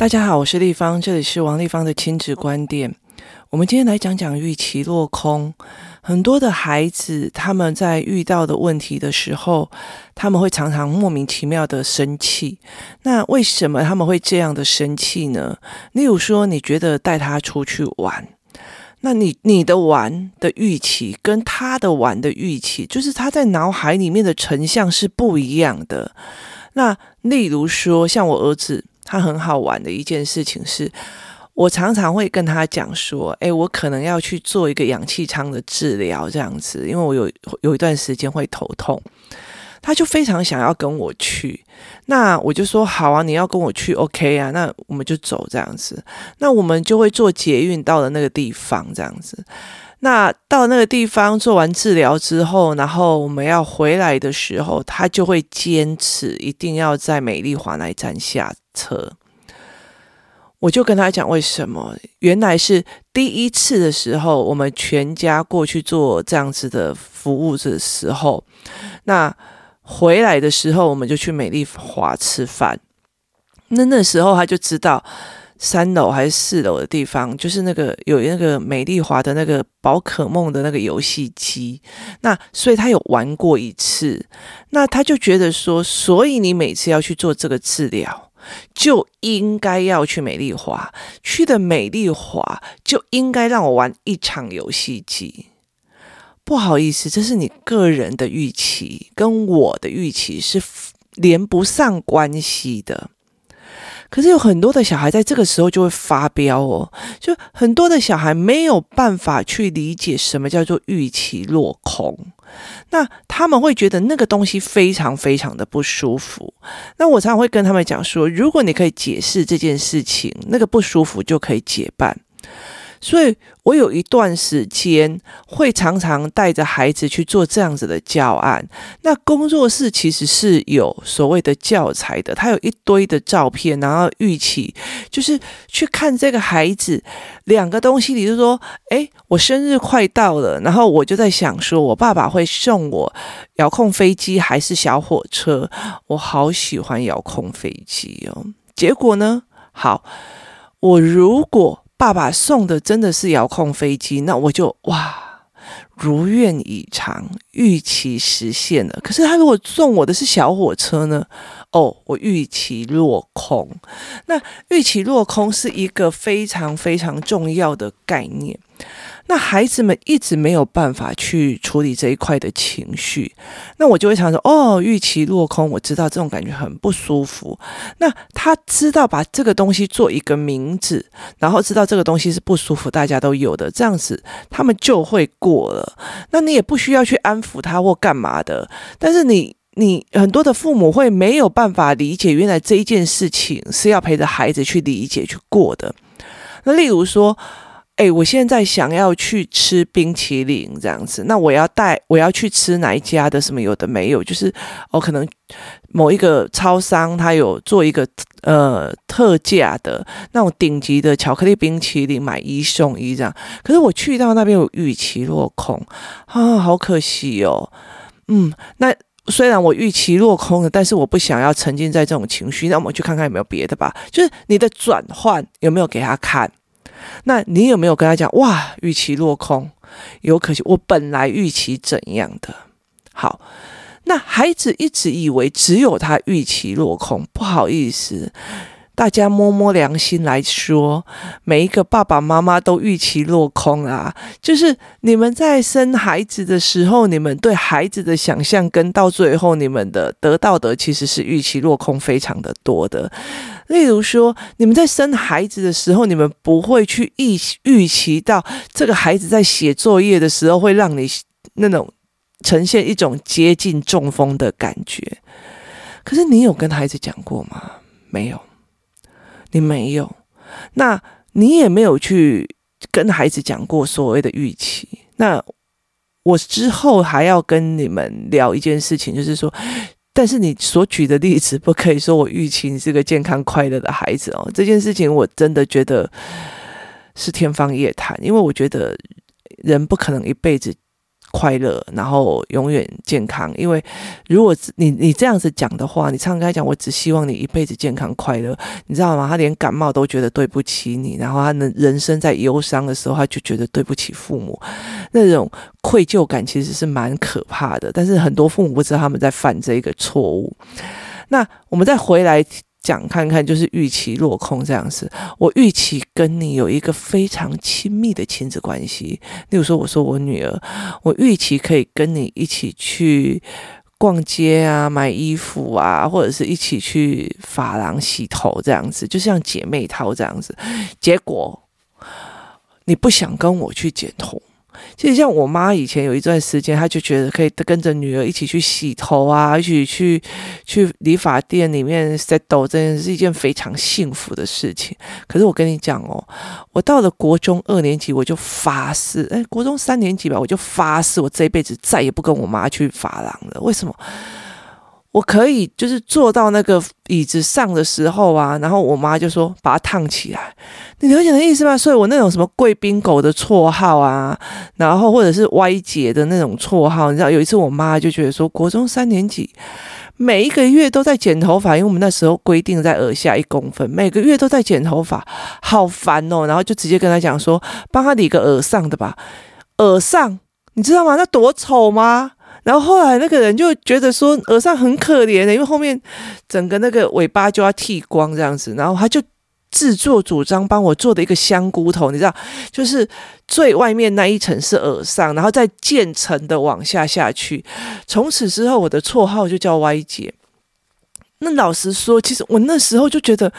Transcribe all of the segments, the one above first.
大家好，我是丽芳，这里是王丽芳的亲子观点。我们今天来讲讲预期落空。很多的孩子他们在遇到的问题的时候，他们会常常莫名其妙的生气。那为什么他们会这样的生气呢？例如说，你觉得带他出去玩，那你你的玩的预期跟他的玩的预期，就是他在脑海里面的成像是不一样的。那例如说，像我儿子。他很好玩的一件事情是，我常常会跟他讲说，诶，我可能要去做一个氧气舱的治疗，这样子，因为我有有一段时间会头痛，他就非常想要跟我去，那我就说好啊，你要跟我去，OK 啊，那我们就走这样子，那我们就会坐捷运到了那个地方，这样子。那到那个地方做完治疗之后，然后我们要回来的时候，他就会坚持一定要在美丽华那站下车。我就跟他讲为什么，原来是第一次的时候，我们全家过去做这样子的服务的时候，那回来的时候我们就去美丽华吃饭。那那时候他就知道。三楼还是四楼的地方，就是那个有那个美丽华的那个宝可梦的那个游戏机，那所以他有玩过一次，那他就觉得说，所以你每次要去做这个治疗，就应该要去美丽华，去的美丽华就应该让我玩一场游戏机。不好意思，这是你个人的预期，跟我的预期是连不上关系的。可是有很多的小孩在这个时候就会发飙哦，就很多的小孩没有办法去理解什么叫做预期落空，那他们会觉得那个东西非常非常的不舒服。那我常常会跟他们讲说，如果你可以解释这件事情，那个不舒服就可以解办。所以我有一段时间会常常带着孩子去做这样子的教案。那工作室其实是有所谓的教材的，它有一堆的照片，然后预期就是去看这个孩子两个东西，你就说，诶，我生日快到了，然后我就在想说，我爸爸会送我遥控飞机还是小火车？我好喜欢遥控飞机哦。结果呢？好，我如果。爸爸送的真的是遥控飞机，那我就哇，如愿以偿，预期实现了。可是他如果送我的是小火车呢？哦，我预期落空。那预期落空是一个非常非常重要的概念。那孩子们一直没有办法去处理这一块的情绪，那我就会常说：哦，预期落空，我知道这种感觉很不舒服。那他知道把这个东西做一个名字，然后知道这个东西是不舒服，大家都有的，这样子他们就会过了。那你也不需要去安抚他或干嘛的，但是你你很多的父母会没有办法理解，原来这一件事情是要陪着孩子去理解去过的。那例如说。哎，我现在想要去吃冰淇淋这样子，那我要带我要去吃哪一家的什么有的没有？就是哦，可能某一个超商它有做一个呃特价的那种顶级的巧克力冰淇淋，买一送一这样。可是我去到那边有预期落空啊，好可惜哦。嗯，那虽然我预期落空了，但是我不想要沉浸在这种情绪，那我们去看看有没有别的吧。就是你的转换有没有给他看？那你有没有跟他讲哇？预期落空，有可惜。我本来预期怎样的？好，那孩子一直以为只有他预期落空。不好意思，大家摸摸良心来说，每一个爸爸妈妈都预期落空啊。就是你们在生孩子的时候，你们对孩子的想象跟到最后你们的得到的其实是预期落空非常的多的。例如说，你们在生孩子的时候，你们不会去预预期到这个孩子在写作业的时候会让你那种呈现一种接近中风的感觉。可是你有跟孩子讲过吗？没有，你没有。那你也没有去跟孩子讲过所谓的预期。那我之后还要跟你们聊一件事情，就是说。但是你所举的例子，不可以说我预期你是个健康快乐的孩子哦。这件事情我真的觉得是天方夜谭，因为我觉得人不可能一辈子快乐，然后永远健康。因为如果你你这样子讲的话，你常常跟他讲，我只希望你一辈子健康快乐，你知道吗？他连感冒都觉得对不起你，然后他的人生在忧伤的时候，他就觉得对不起父母，那种愧疚感其实是蛮可怕的。但是很多父母不知道他们在犯这一个错误。那我们再回来。讲看看，就是预期落空这样子。我预期跟你有一个非常亲密的亲子关系。例如说，我说我女儿，我预期可以跟你一起去逛街啊，买衣服啊，或者是一起去发廊洗头这样子，就像姐妹淘这样子。结果你不想跟我去剪头。其实像我妈以前有一段时间，她就觉得可以跟着女儿一起去洗头啊，一起去去理发店里面 settle，真的是一件非常幸福的事情。可是我跟你讲哦，我到了国中二年级，我就发誓，哎，国中三年级吧，我就发誓，我这一辈子再也不跟我妈去发廊了。为什么？我可以就是坐到那个椅子上的时候啊，然后我妈就说把它烫起来，你了解的意思吗？所以我那种什么贵宾狗的绰号啊，然后或者是歪姐的那种绰号，你知道有一次我妈就觉得说，国中三年级每一个月都在剪头发，因为我们那时候规定在耳下一公分，每个月都在剪头发，好烦哦，然后就直接跟他讲说，帮他理个耳上的吧，耳上你知道吗？那多丑吗？然后后来那个人就觉得说耳上很可怜的，因为后面整个那个尾巴就要剃光这样子，然后他就自作主张帮我做的一个香菇头，你知道，就是最外面那一层是耳上，然后再渐层的往下下去。从此之后，我的绰号就叫歪姐。那老实说，其实我那时候就觉得，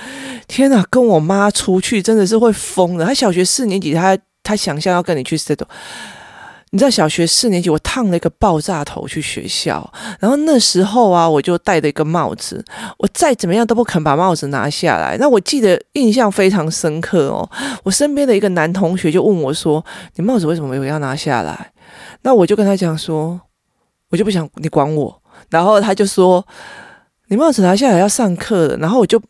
天哪，跟我妈出去真的是会疯的。她小学四年级，她她想象要跟你去 settle。你在小学四年级，我烫了一个爆炸头去学校，然后那时候啊，我就戴了一个帽子，我再怎么样都不肯把帽子拿下来。那我记得印象非常深刻哦，我身边的一个男同学就问我说：“你帽子为什么没有要拿下来？”那我就跟他讲说：“我就不想你管我。”然后他就说：“你帽子拿下来要上课了。”然后我就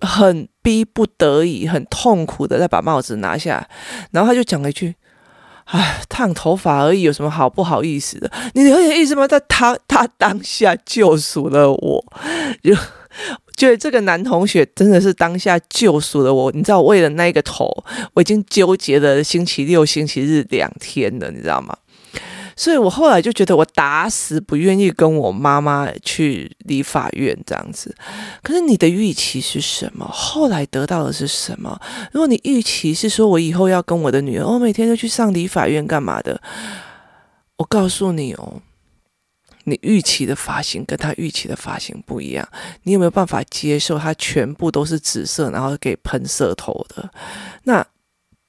很逼不得已、很痛苦的再把帽子拿下来，然后他就讲了一句。唉，烫头发而已，有什么好不好意思的？你有点意思吗？他他他当下救赎了我，就就这个男同学真的是当下救赎了我。你知道，为了那个头，我已经纠结了星期六、星期日两天了，你知道吗？所以我后来就觉得，我打死不愿意跟我妈妈去理发院这样子。可是你的预期是什么？后来得到的是什么？如果你预期是说我以后要跟我的女儿，我每天都去上理发院干嘛的？我告诉你哦，你预期的发型跟她预期的发型不一样。你有没有办法接受她全部都是紫色，然后给喷色头的？那？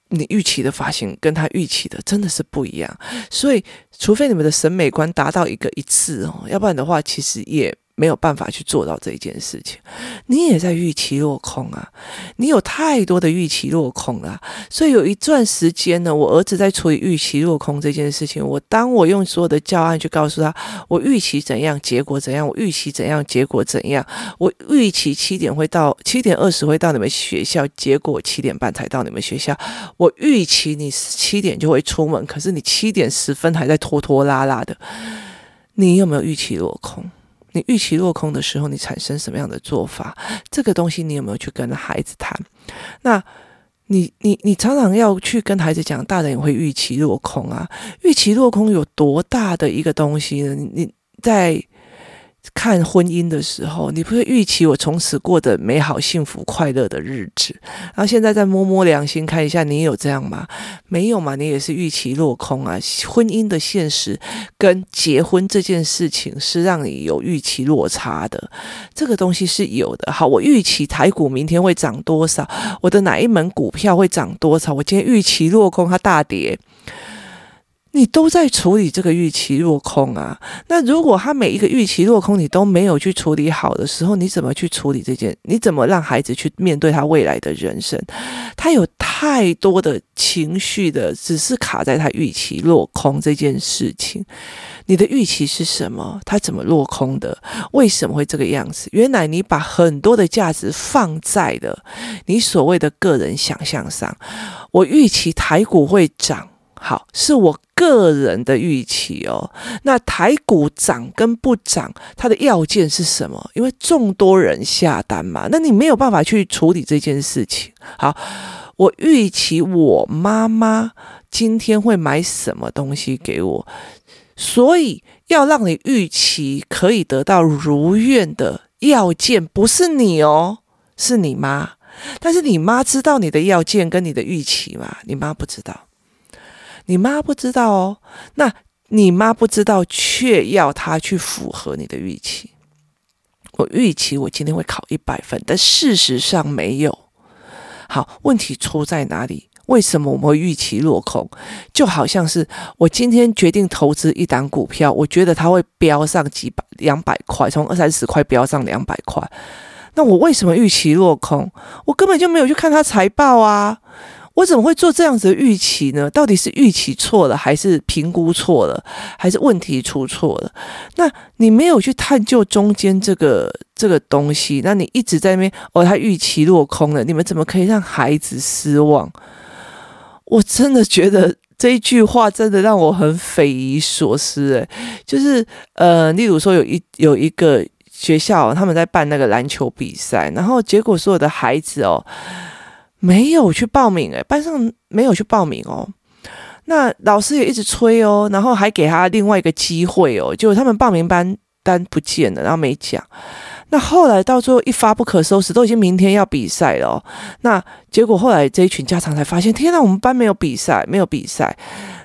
你预期的发型跟他预期的真的是不一样，所以除非你们的审美观达到一个一致哦，要不然的话，其实也。没有办法去做到这一件事情，你也在预期落空啊！你有太多的预期落空了，所以有一段时间呢，我儿子在处理预期落空这件事情。我当我用所有的教案去告诉他，我预期怎样，结果怎样；我预期怎样，结果怎样；我预期七点会到，七点二十会到你们学校，结果七点半才到你们学校。我预期你七点就会出门，可是你七点十分还在拖拖拉拉的，你有没有预期落空？你预期落空的时候，你产生什么样的做法？这个东西你有没有去跟孩子谈？那你你你常常要去跟孩子讲，大人也会预期落空啊。预期落空有多大的一个东西呢？你在。看婚姻的时候，你不会预期我从此过得美好、幸福、快乐的日子，然后现在再摸摸良心看一下，你有这样吗？没有嘛？你也是预期落空啊。婚姻的现实跟结婚这件事情是让你有预期落差的，这个东西是有的。好，我预期台股明天会涨多少？我的哪一门股票会涨多少？我今天预期落空，它大跌。你都在处理这个预期落空啊？那如果他每一个预期落空，你都没有去处理好的时候，你怎么去处理这件？你怎么让孩子去面对他未来的人生？他有太多的情绪的，只是卡在他预期落空这件事情。你的预期是什么？他怎么落空的？为什么会这个样子？原来你把很多的价值放在了你所谓的个人想象上。我预期台股会涨。好，是我个人的预期哦。那台股涨跟不涨，它的要件是什么？因为众多人下单嘛，那你没有办法去处理这件事情。好，我预期我妈妈今天会买什么东西给我，所以要让你预期可以得到如愿的要件，不是你哦，是你妈。但是你妈知道你的要件跟你的预期吗？你妈不知道，你妈不知道哦。那你妈不知道，却要她去符合你的预期。我预期我今天会考一百分，但事实上没有。好，问题出在哪里？为什么我们会预期落空？就好像是我今天决定投资一档股票，我觉得它会飙上几百、两百块，从二三十块飙上两百块。那我为什么预期落空？我根本就没有去看他财报啊！我怎么会做这样子的预期呢？到底是预期错了，还是评估错了，还是问题出错了？那你没有去探究中间这个这个东西，那你一直在那边哦，他预期落空了，你们怎么可以让孩子失望？我真的觉得这一句话真的让我很匪夷所思诶，就是呃，例如说有一有一个。学校他们在办那个篮球比赛，然后结果所有的孩子哦没有去报名诶，班上没有去报名哦。那老师也一直催哦，然后还给他另外一个机会哦，就他们报名班单不见了，然后没讲。那后来到最后一发不可收拾，都已经明天要比赛了。那结果后来这一群家长才发现，天哪，我们班没有比赛，没有比赛。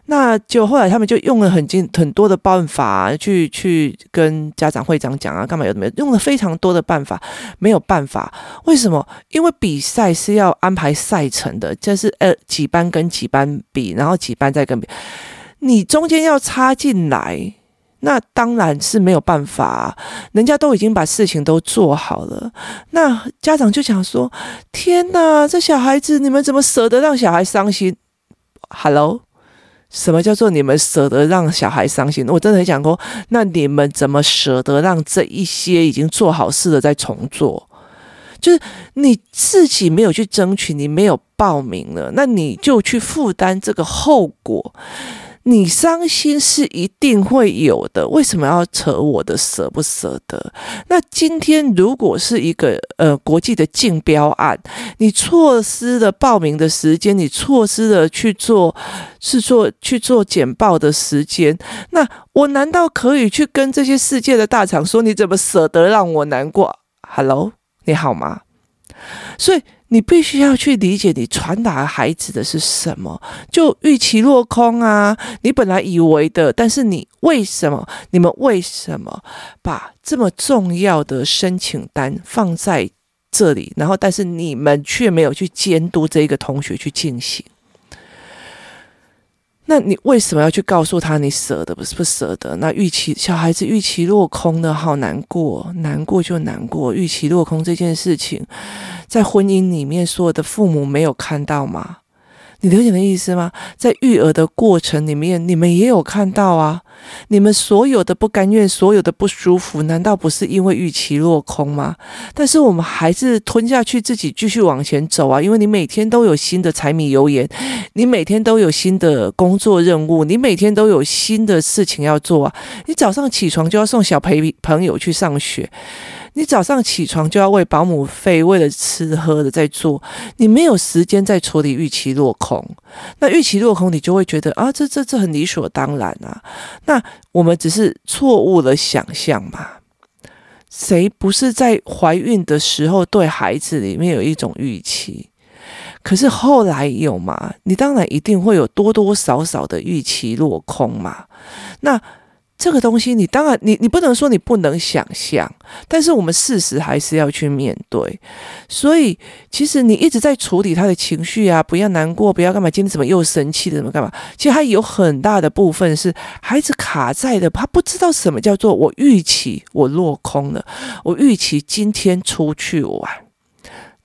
那就后来他们就用了很精很多的办法，去去跟家长会长讲啊，干嘛有没有用了非常多的办法，没有办法。为什么？因为比赛是要安排赛程的，就是呃几班跟几班比，然后几班再跟比，你中间要插进来，那当然是没有办法啊。人家都已经把事情都做好了，那家长就想说：天哪，这小孩子你们怎么舍得让小孩伤心？Hello。什么叫做你们舍得让小孩伤心？我真的很想说，那你们怎么舍得让这一些已经做好事的再重做？就是你自己没有去争取，你没有报名了，那你就去负担这个后果。你伤心是一定会有的，为什么要扯我的舍不舍得？那今天如果是一个呃国际的竞标案，你错失了报名的时间，你错失了去做是做去做简报的时间，那我难道可以去跟这些世界的大厂说，你怎么舍得让我难过？Hello，你好吗？所以。你必须要去理解，你传达孩子的是什么？就预期落空啊！你本来以为的，但是你为什么？你们为什么把这么重要的申请单放在这里？然后，但是你们却没有去监督这个同学去进行。那你为什么要去告诉他你舍得不是不舍得？那预期小孩子预期落空的好难过，难过就难过。预期落空这件事情，在婚姻里面，所有的父母没有看到吗？你了解的意思吗？在育儿的过程里面，你们也有看到啊。你们所有的不甘愿，所有的不舒服，难道不是因为预期落空吗？但是我们还是吞下去，自己继续往前走啊。因为你每天都有新的柴米油盐，你每天都有新的工作任务，你每天都有新的事情要做啊。你早上起床就要送小朋朋友去上学。你早上起床就要为保姆费，为了吃喝的在做，你没有时间在处理预期落空。那预期落空，你就会觉得啊，这这这很理所当然啊。那我们只是错误的想象嘛？谁不是在怀孕的时候对孩子里面有一种预期？可是后来有吗？你当然一定会有多多少少的预期落空嘛。那。这个东西，你当然，你你不能说你不能想象，但是我们事实还是要去面对。所以，其实你一直在处理他的情绪啊，不要难过，不要干嘛，今天怎么又生气了，怎么干嘛？其实他有很大的部分是孩子卡在的，他不知道什么叫做我预期我落空了，我预期今天出去玩，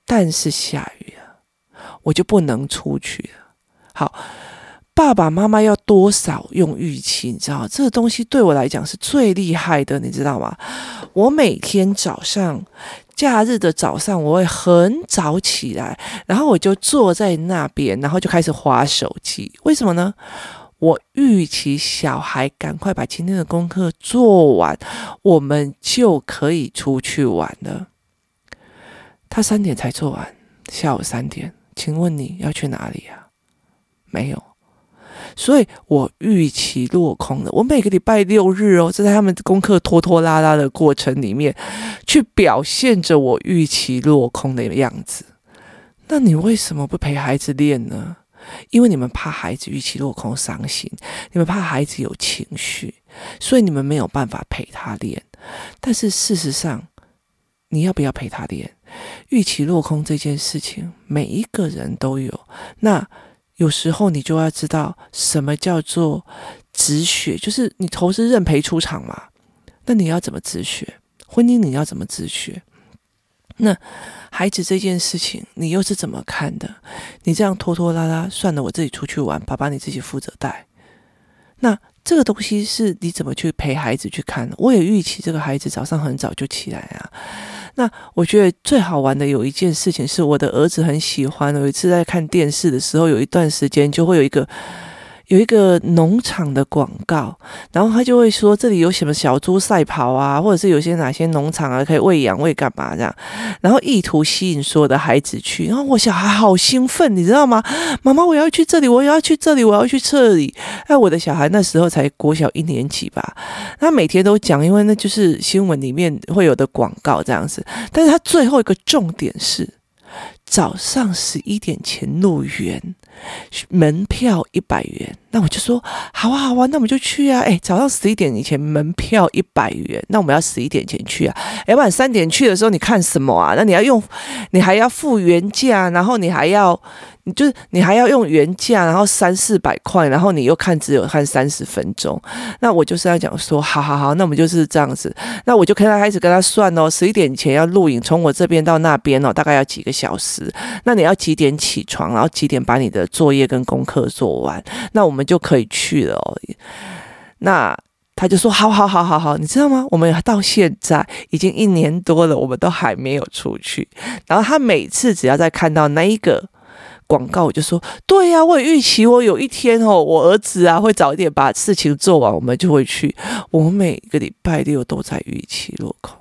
但是下雨了，我就不能出去了。好。爸爸妈妈要多少用预期？你知道这个东西对我来讲是最厉害的，你知道吗？我每天早上，假日的早上，我会很早起来，然后我就坐在那边，然后就开始划手机。为什么呢？我预期小孩赶快把今天的功课做完，我们就可以出去玩了。他三点才做完，下午三点，请问你要去哪里啊？没有。所以我预期落空了。我每个礼拜六日哦，就在他们功课拖拖拉拉的过程里面，去表现着我预期落空的样子。那你为什么不陪孩子练呢？因为你们怕孩子预期落空伤心，你们怕孩子有情绪，所以你们没有办法陪他练。但是事实上，你要不要陪他练？预期落空这件事情，每一个人都有。那。有时候你就要知道什么叫做止血，就是你投资认赔出场嘛。那你要怎么止血？婚姻你要怎么止血？那孩子这件事情你又是怎么看的？你这样拖拖拉拉，算了，我自己出去玩，爸爸你自己负责带。那这个东西是你怎么去陪孩子去看？我也预期这个孩子早上很早就起来啊。那我觉得最好玩的有一件事情是我的儿子很喜欢。有一次在看电视的时候，有一段时间就会有一个。有一个农场的广告，然后他就会说这里有什么小猪赛跑啊，或者是有些哪些农场啊可以喂养喂干嘛这样，然后意图吸引所有的孩子去，然后我小孩好兴奋，你知道吗？妈妈，我要去这里，我要去这里，我要去这里。哎，我的小孩那时候才国小一年级吧，他每天都讲，因为那就是新闻里面会有的广告这样子，但是他最后一个重点是早上十一点前入园。门票一百元，那我就说好啊好啊，那我们就去啊！哎，早上十一点以前门票一百元，那我们要十一点前去啊！要不然三点去的时候你看什么啊？那你要用，你还要付原价，然后你还要。你就是你还要用原价，然后三四百块，然后你又看只有看三十分钟，那我就是要讲说，好好好，那我们就是这样子，那我就跟他开始跟他算哦，十一点前要录影，从我这边到那边哦，大概要几个小时，那你要几点起床，然后几点把你的作业跟功课做完，那我们就可以去了哦。那他就说，好好好好好，你知道吗？我们到现在已经一年多了，我们都还没有出去。然后他每次只要在看到那一个。广告我就说，对呀，我也预期我有一天哦，我儿子啊会早一点把事情做完，我们就会去。我每个礼拜六都在预期落空，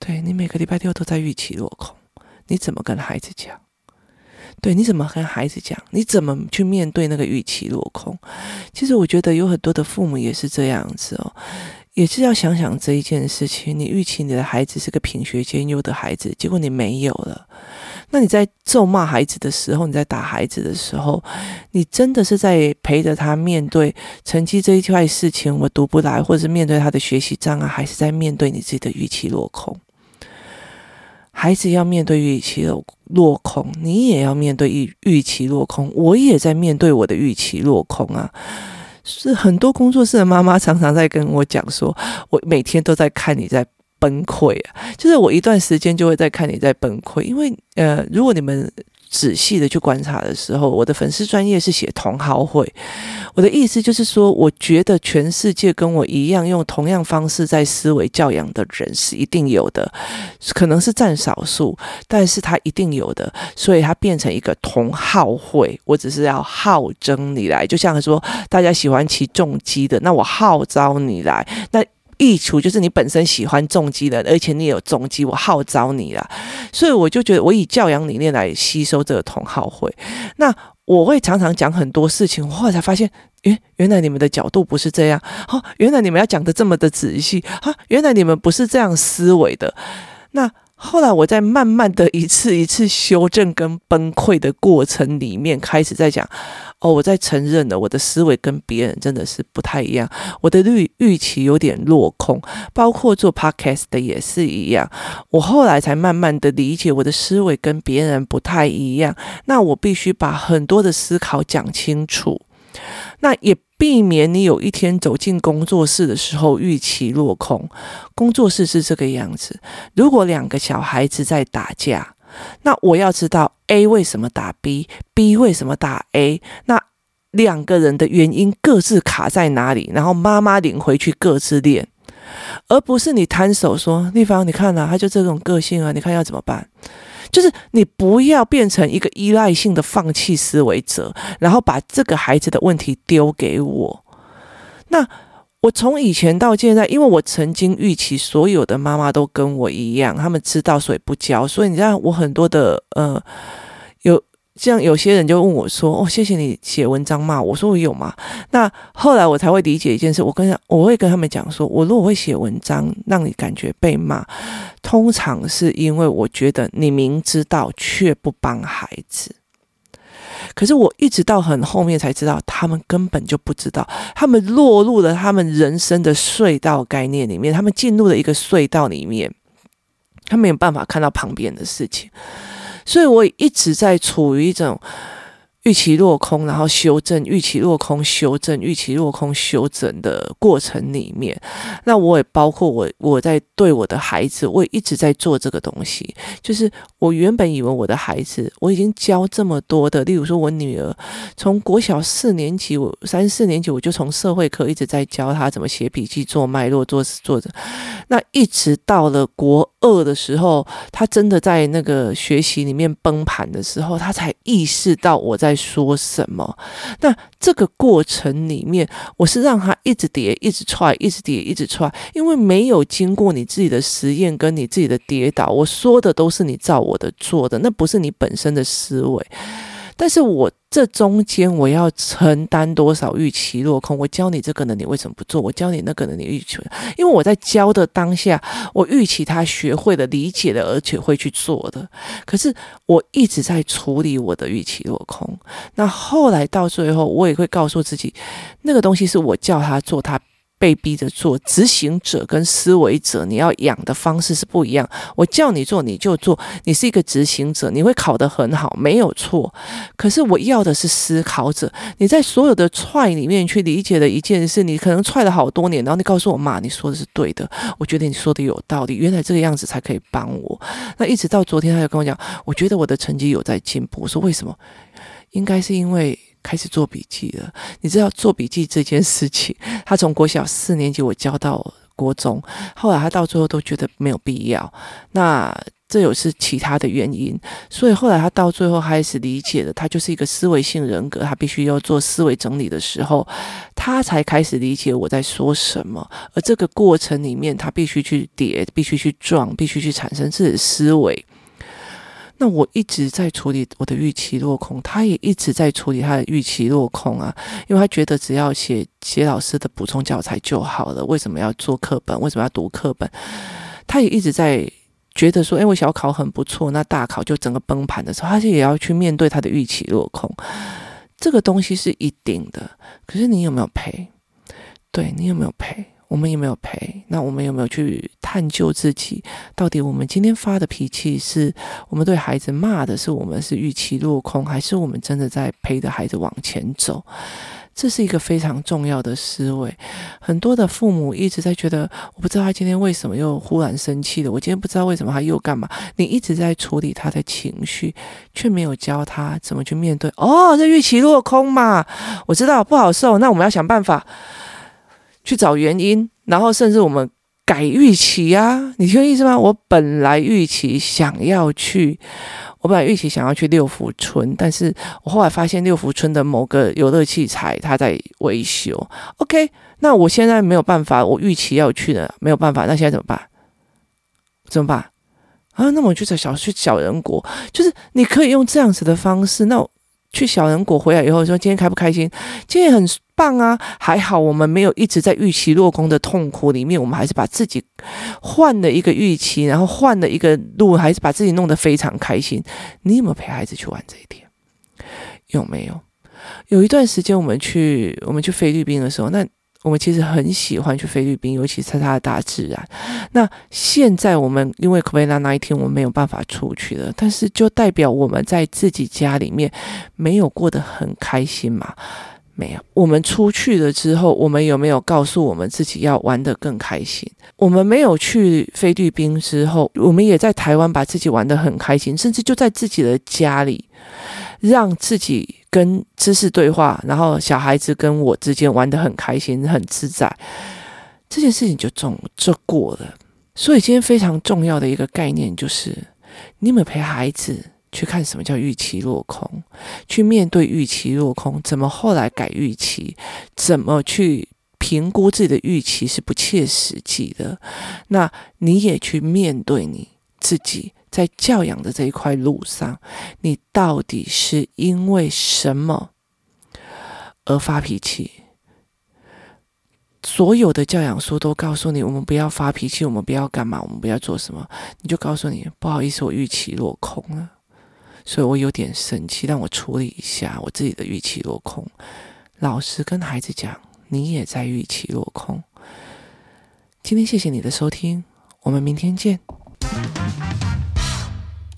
对，你每个礼拜六都在预期落空，你怎么跟孩子讲？对，你怎么跟孩子讲？你怎么去面对那个预期落空？其实我觉得有很多的父母也是这样子哦，也是要想想这一件事情。你预期你的孩子是个品学兼优的孩子，结果你没有了。那你在咒骂孩子的时候，你在打孩子的时候，你真的是在陪着他面对成绩这一块事情，我读不来，或者是面对他的学习障碍，还是在面对你自己的预期落空？孩子要面对预期落落空，你也要面对预预期落空，我也在面对我的预期落空啊！是很多工作室的妈妈常常在跟我讲说，我每天都在看你在。崩溃啊！就是我一段时间就会在看你在崩溃，因为呃，如果你们仔细的去观察的时候，我的粉丝专业是写同好会，我的意思就是说，我觉得全世界跟我一样用同样方式在思维教养的人是一定有的，可能是占少数，但是他一定有的，所以他变成一个同好会。我只是要号召你来，就像说大家喜欢骑重机的，那我号召你来，那。益处就是你本身喜欢重击的，而且你也有重击，我号召你了，所以我就觉得我以教养理念来吸收这个同好会。那我会常常讲很多事情，我后来才发现，原，原来你们的角度不是这样，哦，原来你们要讲的这么的仔细，哈，原来你们不是这样思维的，那。后来我在慢慢的一次一次修正跟崩溃的过程里面，开始在讲，哦，我在承认了我的思维跟别人真的是不太一样，我的预预期有点落空，包括做 podcast 的也是一样。我后来才慢慢的理解我的思维跟别人不太一样，那我必须把很多的思考讲清楚，那也。避免你有一天走进工作室的时候预期落空。工作室是这个样子：如果两个小孩子在打架，那我要知道 A 为什么打 B，B 为什么打 A，那两个人的原因各自卡在哪里，然后妈妈领回去各自练，而不是你摊手说丽芳，你看啊，他就这种个性啊，你看要怎么办？就是你不要变成一个依赖性的放弃思维者，然后把这个孩子的问题丢给我。那我从以前到现在，因为我曾经预期所有的妈妈都跟我一样，他们知道所以不教，所以你知道我很多的呃。像有些人就问我说：“哦，谢谢你写文章骂我。”我说：“我有吗？”那后来我才会理解一件事。我跟他，我会跟他们讲说：“我如果会写文章，让你感觉被骂，通常是因为我觉得你明知道却不帮孩子。可是我一直到很后面才知道，他们根本就不知道，他们落入了他们人生的隧道概念里面，他们进入了一个隧道里面，他没有办法看到旁边的事情。”所以我一直在处于一种预期落空，然后修正，预期落空，修正，预期落空，修正的过程里面，那我也包括我，我在对我的孩子，我也一直在做这个东西。就是我原本以为我的孩子，我已经教这么多的，例如说我女儿从国小四年级，我三四年级我就从社会课一直在教她怎么写笔记、做脉络、做做着。那一直到了国二的时候，她真的在那个学习里面崩盘的时候，她才意识到我在。说什么？那这个过程里面，我是让他一直跌，一直踹，一直跌，一直踹，因为没有经过你自己的实验跟你自己的跌倒，我说的都是你照我的做的，那不是你本身的思维。但是我这中间我要承担多少预期落空？我教你这个呢，你为什么不做？我教你那个呢，你预期？因为我在教的当下，我预期他学会了、理解了，而且会去做的。可是我一直在处理我的预期落空。那后来到最后，我也会告诉自己，那个东西是我叫他做，他。被逼着做，执行者跟思维者，你要养的方式是不一样。我叫你做，你就做。你是一个执行者，你会考得很好，没有错。可是我要的是思考者。你在所有的踹里面去理解的一件事，你可能踹了好多年，然后你告诉我妈，你说的是对的。我觉得你说的有道理，原来这个样子才可以帮我。那一直到昨天，他就跟我讲，我觉得我的成绩有在进步。我说为什么？应该是因为。开始做笔记了，你知道做笔记这件事情，他从国小四年级我教到国中，后来他到最后都觉得没有必要。那这有是其他的原因，所以后来他到最后开始理解了，他就是一个思维性人格，他必须要做思维整理的时候，他才开始理解我在说什么。而这个过程里面，他必须去叠，必须去撞，必须去产生自己的思维。那我一直在处理我的预期落空，他也一直在处理他的预期落空啊，因为他觉得只要写写老师的补充教材就好了，为什么要做课本？为什么要读课本？他也一直在觉得说，哎，我小考很不错，那大考就整个崩盘的时候，他就也要去面对他的预期落空。这个东西是一定的，可是你有没有赔？对，你有没有赔？我们有没有赔？那我们有没有去探究自己？到底我们今天发的脾气，是我们对孩子骂的，是我们是预期落空，还是我们真的在陪着孩子往前走？这是一个非常重要的思维。很多的父母一直在觉得，我不知道他今天为什么又忽然生气了，我今天不知道为什么他又干嘛。你一直在处理他的情绪，却没有教他怎么去面对。哦，这预期落空嘛，我知道不好受，那我们要想办法。去找原因，然后甚至我们改预期呀，你听我意思吗？我本来预期想要去，我本来预期想要去六福村，但是我后来发现六福村的某个游乐器材它在维修。OK，那我现在没有办法，我预期要去的没有办法，那现在怎么办？怎么办？啊，那么我就在小去小人国，就是你可以用这样子的方式，那。去小人国回来以后说，今天开不开心？今天很棒啊，还好我们没有一直在预期落空的痛苦里面，我们还是把自己换了一个预期，然后换了一个路，还是把自己弄得非常开心。你有没有陪孩子去玩这一天？有没有？有一段时间我们去我们去菲律宾的时候，那。我们其实很喜欢去菲律宾，尤其是它的大自然。那现在我们因为 COVID 那一天我们没有办法出去了，但是就代表我们在自己家里面没有过得很开心嘛？没有。我们出去了之后，我们有没有告诉我们自己要玩得更开心？我们没有去菲律宾之后，我们也在台湾把自己玩得很开心，甚至就在自己的家里。让自己跟知识对话，然后小孩子跟我之间玩得很开心、很自在，这件事情就中就过了。所以今天非常重要的一个概念就是，你有没有陪孩子去看什么叫预期落空？去面对预期落空，怎么后来改预期？怎么去评估自己的预期是不切实际的？那你也去面对你自己在教养的这一块路上，你到底是因为什么而发脾气？所有的教养书都告诉你，我们不要发脾气，我们不要干嘛，我们不要做什么。你就告诉你，不好意思，我预期落空了，所以我有点生气，让我处理一下我自己的预期落空。老实跟孩子讲，你也在预期落空。今天谢谢你的收听，我们明天见。